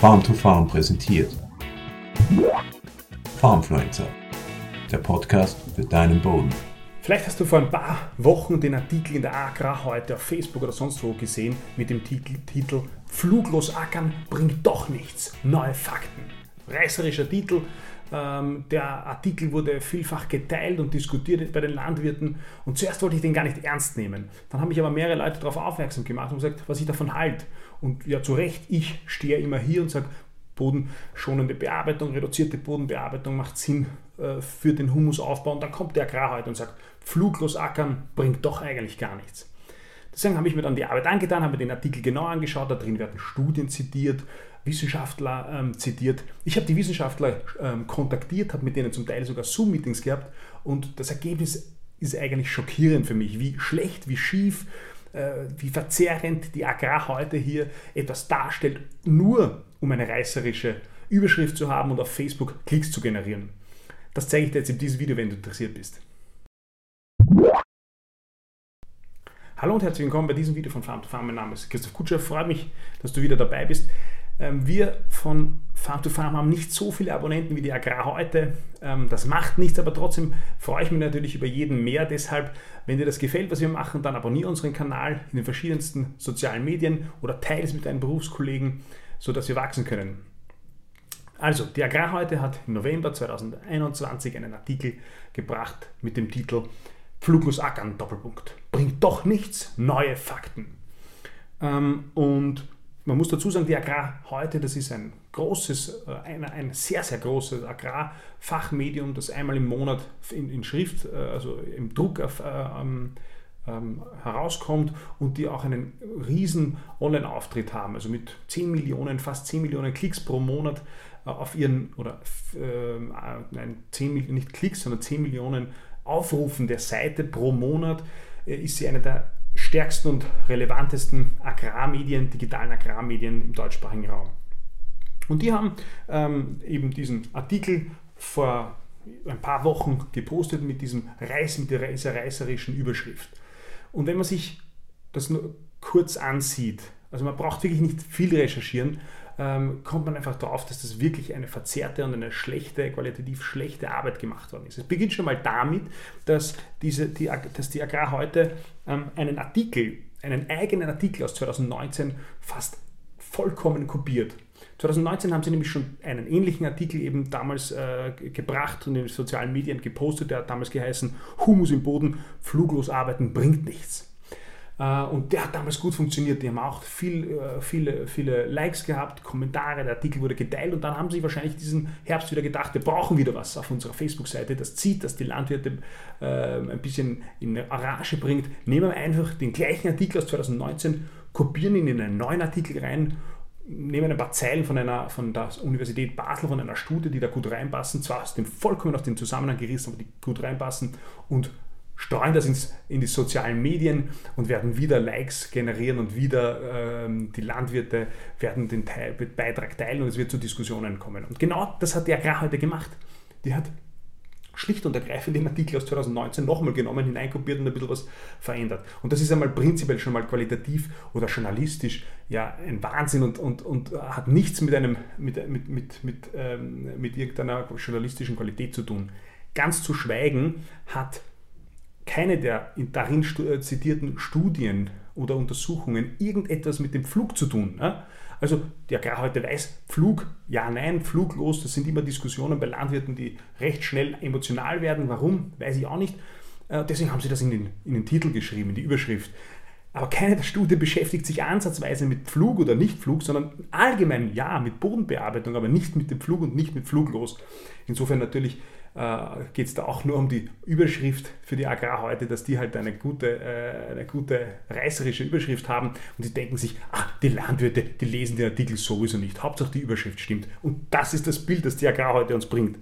Farm to Farm präsentiert. Farmfluencer, der Podcast für deinen Boden. Vielleicht hast du vor ein paar Wochen den Artikel in der Agrar heute auf Facebook oder sonst wo gesehen mit dem Titel Fluglos ackern bringt doch nichts. Neue Fakten. Reißerischer Titel. Ähm, der Artikel wurde vielfach geteilt und diskutiert bei den Landwirten und zuerst wollte ich den gar nicht ernst nehmen. Dann haben mich aber mehrere Leute darauf aufmerksam gemacht und gesagt, was ich davon halte. Und ja, zu Recht, ich stehe immer hier und sage, bodenschonende Bearbeitung, reduzierte Bodenbearbeitung macht Sinn äh, für den Humusaufbau. Und dann kommt der Agrar heute und sagt, fluglos ackern bringt doch eigentlich gar nichts. Deswegen habe ich mir dann die Arbeit angetan, habe mir den Artikel genau angeschaut, da drin werden Studien zitiert, Wissenschaftler ähm, zitiert. Ich habe die Wissenschaftler ähm, kontaktiert, habe mit denen zum Teil sogar Zoom-Meetings gehabt und das Ergebnis ist eigentlich schockierend für mich, wie schlecht, wie schief, äh, wie verzerrend die Agrar heute hier etwas darstellt, nur um eine reißerische Überschrift zu haben und auf Facebook Klicks zu generieren. Das zeige ich dir jetzt in diesem Video, wenn du interessiert bist. Hallo und herzlich willkommen bei diesem Video von Farm to Farm. Mein Name ist Christoph Kutscher. Freut mich, dass du wieder dabei bist. Ähm, wir von Farm to Farm haben nicht so viele Abonnenten wie die Agrar heute. Ähm, das macht nichts, aber trotzdem freue ich mich natürlich über jeden mehr. Deshalb, wenn dir das gefällt, was wir machen, dann abonniere unseren Kanal in den verschiedensten sozialen Medien oder teile es mit deinen Berufskollegen, sodass wir wachsen können. Also, die Agrar heute hat im November 2021 einen Artikel gebracht mit dem Titel Fluglos Ackern, Doppelpunkt. Bringt doch nichts, neue Fakten. Ähm, und man muss dazu sagen, die Agrar heute, das ist ein großes, äh, ein, ein sehr, sehr großes Agrarfachmedium, das einmal im Monat in, in Schrift, äh, also im Druck auf, äh, ähm, ähm, herauskommt und die auch einen riesen Online-Auftritt haben, also mit 10 Millionen, fast 10 Millionen Klicks pro Monat auf ihren, oder äh, nein, 10, nicht Klicks, sondern 10 Millionen Aufrufen der Seite pro Monat, äh, ist sie eine der stärksten und relevantesten Agrarmedien, digitalen Agrarmedien im deutschsprachigen Raum. Und die haben ähm, eben diesen Artikel vor ein paar Wochen gepostet mit, diesem Reiß, mit dieser reißerischen Überschrift. Und wenn man sich das nur kurz ansieht, also man braucht wirklich nicht viel recherchieren, ähm, kommt man einfach darauf, dass das wirklich eine verzerrte und eine schlechte, qualitativ schlechte Arbeit gemacht worden ist. Es beginnt schon mal damit, dass, diese, die, dass die Agrar heute ähm, einen Artikel, einen eigenen Artikel aus 2019 fast vollkommen kopiert. 2019 haben sie nämlich schon einen ähnlichen Artikel eben damals äh, gebracht und in den sozialen Medien gepostet. Der hat damals geheißen, Humus im Boden, fluglos arbeiten bringt nichts. Äh, und der hat damals gut funktioniert. Die haben auch viel, äh, viele, viele Likes gehabt, Kommentare, der Artikel wurde geteilt und dann haben sie wahrscheinlich diesen Herbst wieder gedacht, wir brauchen wieder was auf unserer Facebook-Seite, das zieht, dass die Landwirte äh, ein bisschen in Rage bringt. Nehmen wir einfach den gleichen Artikel aus 2019, kopieren ihn in einen neuen Artikel rein nehmen ein paar Zeilen von, einer, von der Universität Basel, von einer Studie, die da gut reinpassen, zwar aus dem vollkommen aus dem Zusammenhang gerissen, aber die gut reinpassen und streuen das ins, in die sozialen Medien und werden wieder Likes generieren und wieder ähm, die Landwirte werden den Teil, Beitrag teilen und es wird zu Diskussionen kommen. Und genau das hat die Agrar heute gemacht. Die hat schlicht und ergreifend den Artikel aus 2019 nochmal genommen, hineinkopiert und ein bisschen was verändert. Und das ist einmal prinzipiell schon mal qualitativ oder journalistisch ja ein Wahnsinn und, und, und hat nichts mit, einem, mit, mit, mit, mit, ähm, mit irgendeiner journalistischen Qualität zu tun. Ganz zu schweigen hat keine der darin äh, zitierten Studien oder Untersuchungen irgendetwas mit dem Flug zu tun. Also der Agrar heute weiß, Flug, ja, nein, fluglos, das sind immer Diskussionen bei Landwirten, die recht schnell emotional werden. Warum, weiß ich auch nicht. Äh, deswegen haben sie das in den, in den Titel geschrieben, in die Überschrift. Aber keine der Studien beschäftigt sich ansatzweise mit Flug oder Nichtflug, sondern allgemein ja mit Bodenbearbeitung, aber nicht mit dem Flug und nicht mit Fluglos. Insofern natürlich geht es da auch nur um die Überschrift für die Agrar heute, dass die halt eine gute, äh, eine gute reißerische Überschrift haben und die denken sich, ah, die Landwirte, die lesen den Artikel sowieso nicht. Hauptsache die Überschrift stimmt. Und das ist das Bild, das die Agrar heute uns bringt.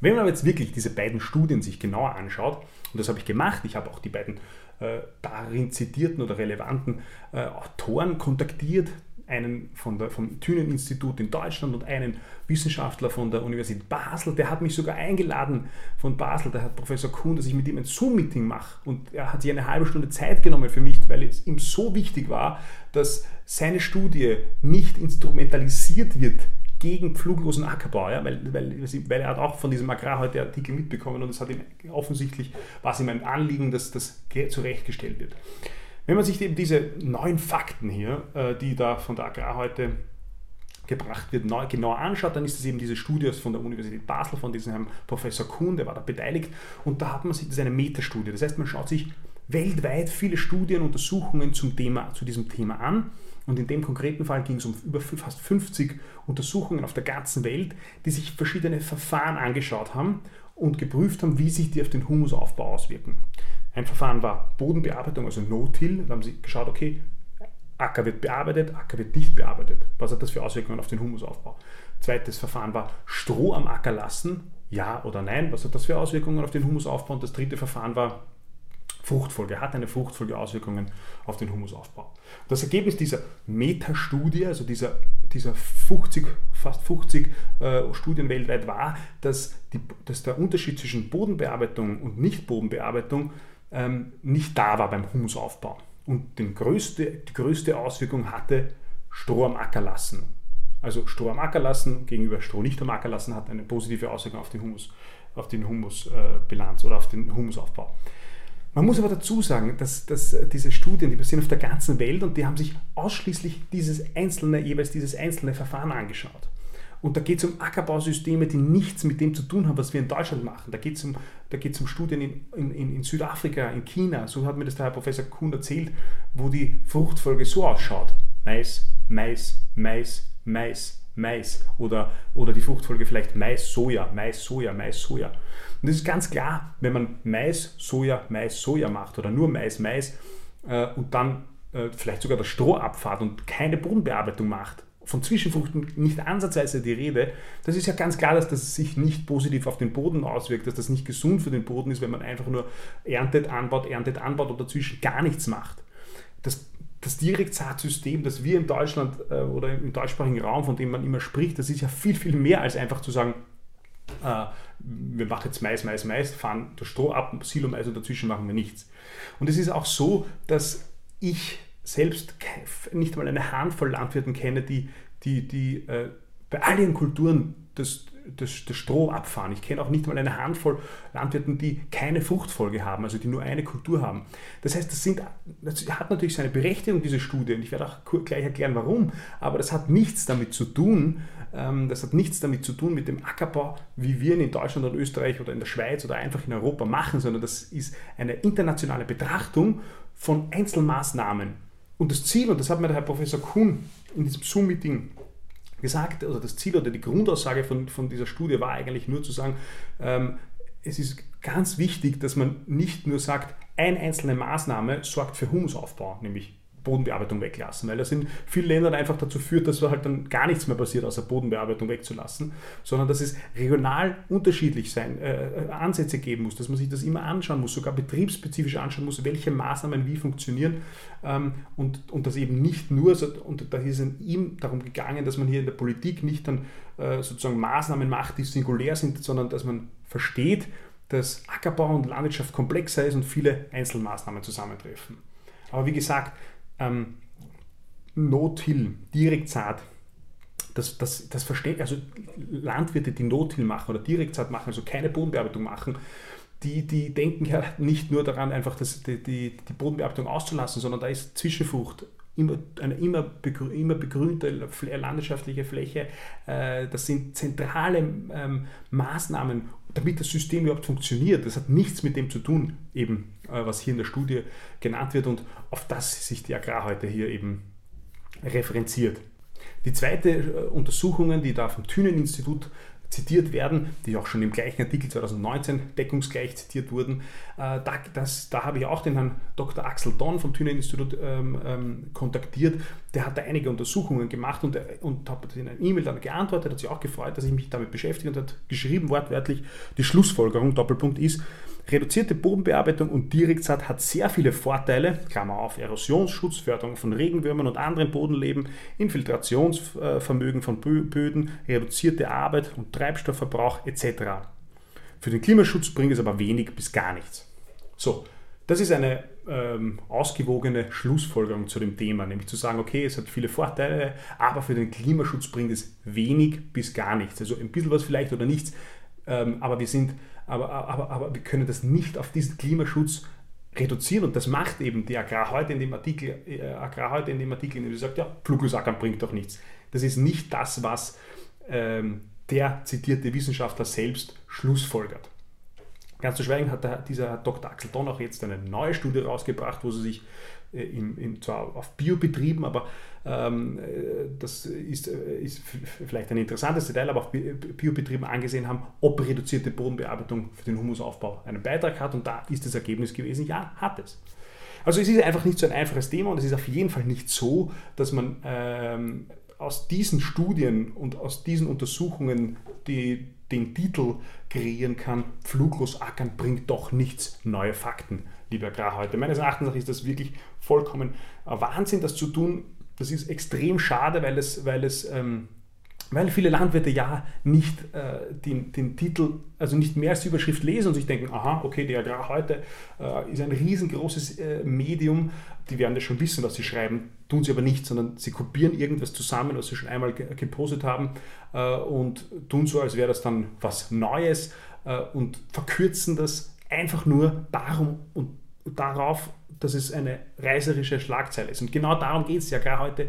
Wenn man aber jetzt wirklich diese beiden Studien sich genauer anschaut, und das habe ich gemacht, ich habe auch die beiden äh, darin zitierten oder relevanten äh, Autoren kontaktiert, einen von der, vom Thünen-Institut in Deutschland und einen Wissenschaftler von der Universität Basel. Der hat mich sogar eingeladen von Basel, der hat Professor Kuhn, dass ich mit ihm ein Zoom-Meeting mache. Und er hat sich eine halbe Stunde Zeit genommen für mich, weil es ihm so wichtig war, dass seine Studie nicht instrumentalisiert wird gegen pfluglosen Ackerbau, ja, weil, weil, weil, er hat auch von diesem Agrar heute Artikel mitbekommen und es hat ihm offensichtlich was ihm ein Anliegen, dass das zurechtgestellt wird. Wenn man sich eben diese neuen Fakten hier, äh, die da von der Agrar heute gebracht wird, genauer anschaut, dann ist es eben diese Studie von der Universität Basel, von diesem Herrn Professor Kuhn, der war da beteiligt. Und da hat man sich, das ist eine Metastudie, das heißt, man schaut sich weltweit viele Studien, Untersuchungen zum Thema, zu diesem Thema an. Und in dem konkreten Fall ging es um über fast 50 Untersuchungen auf der ganzen Welt, die sich verschiedene Verfahren angeschaut haben und geprüft haben, wie sich die auf den Humusaufbau auswirken. Ein Verfahren war Bodenbearbeitung, also No-Till. Da haben sie geschaut, okay, Acker wird bearbeitet, Acker wird nicht bearbeitet. Was hat das für Auswirkungen auf den Humusaufbau? Zweites Verfahren war Stroh am Acker lassen, ja oder nein. Was hat das für Auswirkungen auf den Humusaufbau? Und das dritte Verfahren war Fruchtfolge, hat eine Fruchtfolge Auswirkungen auf den Humusaufbau. Das Ergebnis dieser Metastudie, also dieser, dieser 50, fast 50 äh, Studien weltweit war, dass, die, dass der Unterschied zwischen Bodenbearbeitung und Nicht-Bodenbearbeitung ähm, nicht da war beim Humusaufbau. Und den größte, die größte Auswirkung hatte Stroh am Acker lassen. Also Stroh am Acker lassen gegenüber Stroh nicht am Acker lassen hat eine positive Auswirkung auf, die Humus, auf den Humusbilanz äh, oder auf den Humusaufbau. Man muss aber dazu sagen, dass, dass diese Studien, die passieren auf der ganzen Welt und die haben sich ausschließlich dieses einzelne, jeweils dieses einzelne Verfahren angeschaut. Und da geht es um Ackerbausysteme, die nichts mit dem zu tun haben, was wir in Deutschland machen. Da geht es um, um Studien in, in, in, Südafrika, in China, so hat mir das der Herr Professor Kuhn erzählt, wo die Fruchtfolge so ausschaut. Mais, Mais, Mais, Mais, Mais. Oder, oder die Fruchtfolge vielleicht Mais, Soja, Mais, Soja, Mais, Soja. Und das ist ganz klar, wenn man Mais, Soja, Mais, Soja macht oder nur Mais, Mais äh, und dann äh, vielleicht sogar das Stroh abfahrt und keine Bodenbearbeitung macht, von Zwischenfruchten nicht ansatzweise die Rede, das ist ja ganz klar, dass das sich nicht positiv auf den Boden auswirkt, dass das nicht gesund für den Boden ist, wenn man einfach nur erntet, anbaut, erntet, anbaut und dazwischen gar nichts macht. Das, das Direktsaatsystem, das wir in Deutschland äh, oder im deutschsprachigen Raum, von dem man immer spricht, das ist ja viel, viel mehr als einfach zu sagen, äh, wir machen jetzt Mais, Mais, Mais, fahren das Stroh ab, Silo Mais und dazwischen machen wir nichts. Und es ist auch so, dass ich selbst nicht mal eine Handvoll Landwirten kenne, die, die, die äh, bei all ihren Kulturen das, das, das Stroh abfahren. Ich kenne auch nicht mal eine Handvoll Landwirten, die keine Fruchtfolge haben, also die nur eine Kultur haben. Das heißt, das, sind, das hat natürlich seine Berechtigung, diese Studie, und ich werde auch gleich erklären, warum, aber das hat nichts damit zu tun, ähm, das hat nichts damit zu tun mit dem Ackerbau, wie wir ihn in Deutschland oder Österreich oder in der Schweiz oder einfach in Europa machen, sondern das ist eine internationale Betrachtung von Einzelmaßnahmen. Und das Ziel, und das hat mir der Herr Professor Kuhn in diesem Zoom-Meeting gesagt, oder das Ziel oder die Grundaussage von, von dieser Studie war eigentlich nur zu sagen, ähm, es ist ganz wichtig, dass man nicht nur sagt, eine einzelne Maßnahme sorgt für Humusaufbau, nämlich Bodenbearbeitung weglassen, weil das in vielen Ländern einfach dazu führt, dass halt dann gar nichts mehr passiert, außer Bodenbearbeitung wegzulassen, sondern dass es regional unterschiedlich sein, äh, äh, Ansätze geben muss, dass man sich das immer anschauen muss, sogar betriebsspezifisch anschauen muss, welche Maßnahmen wie funktionieren ähm, und, und das eben nicht nur, und da ist es ihm darum gegangen, dass man hier in der Politik nicht dann äh, sozusagen Maßnahmen macht, die singulär sind, sondern dass man versteht, dass Ackerbau und Landwirtschaft komplexer ist und viele Einzelmaßnahmen zusammentreffen. Aber wie gesagt, ähm, No-Till, Direktsaat, das, das, das versteht, also Landwirte, die No-Till machen oder Direktsaat machen, also keine Bodenbearbeitung machen, die, die denken ja nicht nur daran, einfach das, die, die, die Bodenbearbeitung auszulassen, sondern da ist Zwischenfrucht, immer, eine immer, begrü immer begrünte landwirtschaftliche Fläche. Äh, das sind zentrale ähm, Maßnahmen, damit das System überhaupt funktioniert. Das hat nichts mit dem zu tun, eben, äh, was hier in der Studie genannt wird und auf das sich die Agrar heute hier eben referenziert. Die zweite äh, Untersuchung, die da vom Thünen-Institut zitiert werden, die auch schon im gleichen Artikel 2019 deckungsgleich zitiert wurden. Äh, da, das, da habe ich auch den Herrn Dr. Axel Don vom Thünen Institut ähm, ähm, kontaktiert. Der hat da einige Untersuchungen gemacht und, und hat in einer E-Mail dann geantwortet, hat sich auch gefreut, dass ich mich damit beschäftige und hat geschrieben wortwörtlich, die Schlussfolgerung, Doppelpunkt ist, Reduzierte Bodenbearbeitung und Direktsaat hat sehr viele Vorteile, Klammer auf, Erosionsschutz, Förderung von Regenwürmern und anderen Bodenleben, Infiltrationsvermögen von Böden, reduzierte Arbeit und Treibstoffverbrauch etc. Für den Klimaschutz bringt es aber wenig bis gar nichts. So, das ist eine ähm, ausgewogene Schlussfolgerung zu dem Thema, nämlich zu sagen, okay, es hat viele Vorteile, aber für den Klimaschutz bringt es wenig bis gar nichts. Also ein bisschen was vielleicht oder nichts, ähm, aber wir sind, aber, aber, aber wir können das nicht auf diesen Klimaschutz reduzieren und das macht eben die Agrar heute in dem Artikel, äh, Agrar heute in dem Artikel, in dem sie sagt, ja, Fluglosackern bringt doch nichts. Das ist nicht das, was ähm, der zitierte Wissenschaftler selbst schlussfolgert. Ganz zu schweigen hat der, dieser Dr. Axel Don auch jetzt eine neue Studie rausgebracht, wo sie sich äh, in, in, zwar auf Biobetrieben, aber ähm, äh, das ist, äh, ist vielleicht ein interessantes Detail, aber auf Biobetrieben angesehen haben, ob reduzierte Bodenbearbeitung für den Humusaufbau einen Beitrag hat. Und da ist das Ergebnis gewesen, ja, hat es. Also es ist einfach nicht so ein einfaches Thema und es ist auf jeden Fall nicht so, dass man ähm, aus diesen Studien und aus diesen Untersuchungen die den Titel kreieren kann, Fluglos ackern bringt doch nichts, neue Fakten, lieber Agrarhäuter. Meines Erachtens ist das wirklich vollkommen Wahnsinn, das zu tun. Das ist extrem schade, weil es, weil es ähm, weil viele Landwirte ja nicht äh, den, den, Titel, also nicht mehr als die Überschrift lesen und sich denken, aha, okay, die Agrar heute äh, ist ein riesengroßes äh, Medium, die werden das schon wissen, was sie schreiben, tun sie aber nicht, sondern sie kopieren irgendwas zusammen, was sie schon einmal ge gepostet haben äh, und tun so, als wäre das dann was Neues äh, und verkürzen das einfach nur darum und darauf, dass es eine reißerische Schlagzeile ist. Und genau darum geht es ja. Gar heute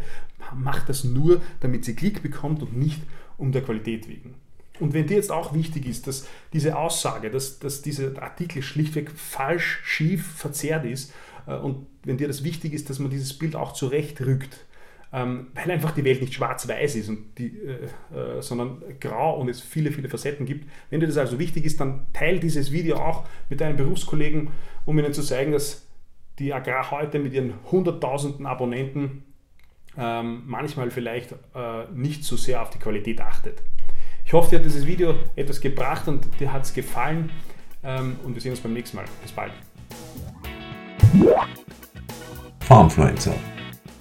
macht das nur, damit sie Klick bekommt und nicht um der Qualität wegen. Und wenn dir jetzt auch wichtig ist, dass diese Aussage, dass, dass dieser Artikel schlichtweg falsch, schief, verzerrt ist, äh, und wenn dir das wichtig ist, dass man dieses Bild auch zurechtrückt, ähm, weil einfach die Welt nicht schwarz-weiß ist, und die, äh, äh, sondern grau und es viele, viele Facetten gibt. Wenn dir das also wichtig ist, dann teile dieses Video auch mit deinen Berufskollegen, um ihnen zu zeigen, dass die Agrar heute mit ihren hunderttausenden Abonnenten ähm, manchmal vielleicht äh, nicht so sehr auf die Qualität achtet. Ich hoffe, dir hat dieses Video etwas gebracht und dir hat es gefallen ähm, und wir sehen uns beim nächsten Mal. Bis bald. Farmfluencer,